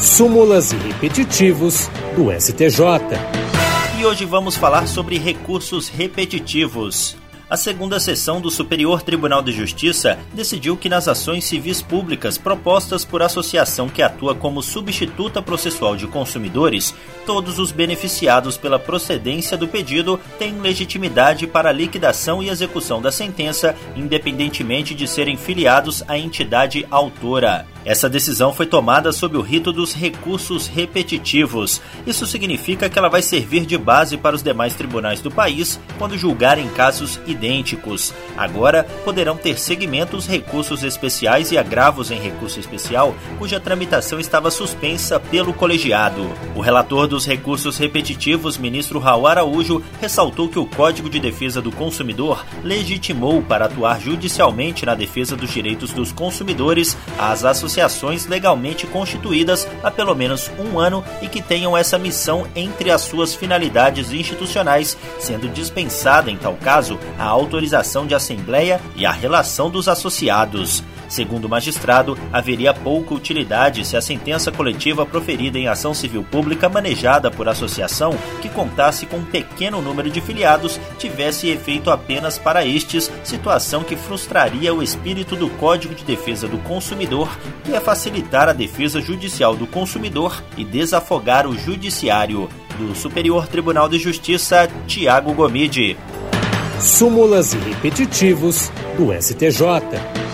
súmulas e repetitivos do STJ. E hoje vamos falar sobre recursos repetitivos. A segunda sessão do Superior Tribunal de Justiça decidiu que nas ações civis públicas propostas por associação que atua como substituta processual de consumidores, todos os beneficiados pela procedência do pedido têm legitimidade para a liquidação e execução da sentença, independentemente de serem filiados à entidade autora. Essa decisão foi tomada sob o rito dos recursos repetitivos. Isso significa que ela vai servir de base para os demais tribunais do país quando julgarem casos idênticos. Agora poderão ter seguimento os recursos especiais e agravos em recurso especial, cuja tramitação estava suspensa pelo colegiado. O relator dos recursos repetitivos, ministro Raul Araújo, ressaltou que o Código de Defesa do Consumidor legitimou para atuar judicialmente na defesa dos direitos dos consumidores as associações associações legalmente constituídas há pelo menos um ano e que tenham essa missão entre as suas finalidades institucionais, sendo dispensada, em tal caso, a autorização de assembleia e a relação dos associados. Segundo o magistrado, haveria pouca utilidade se a sentença coletiva proferida em ação civil pública manejada por associação que contasse com um pequeno número de filiados tivesse efeito apenas para estes, situação que frustraria o espírito do Código de Defesa do Consumidor, que é facilitar a defesa judicial do consumidor e desafogar o judiciário. Do Superior Tribunal de Justiça, Tiago Gomide. Súmulas e repetitivos do STJ.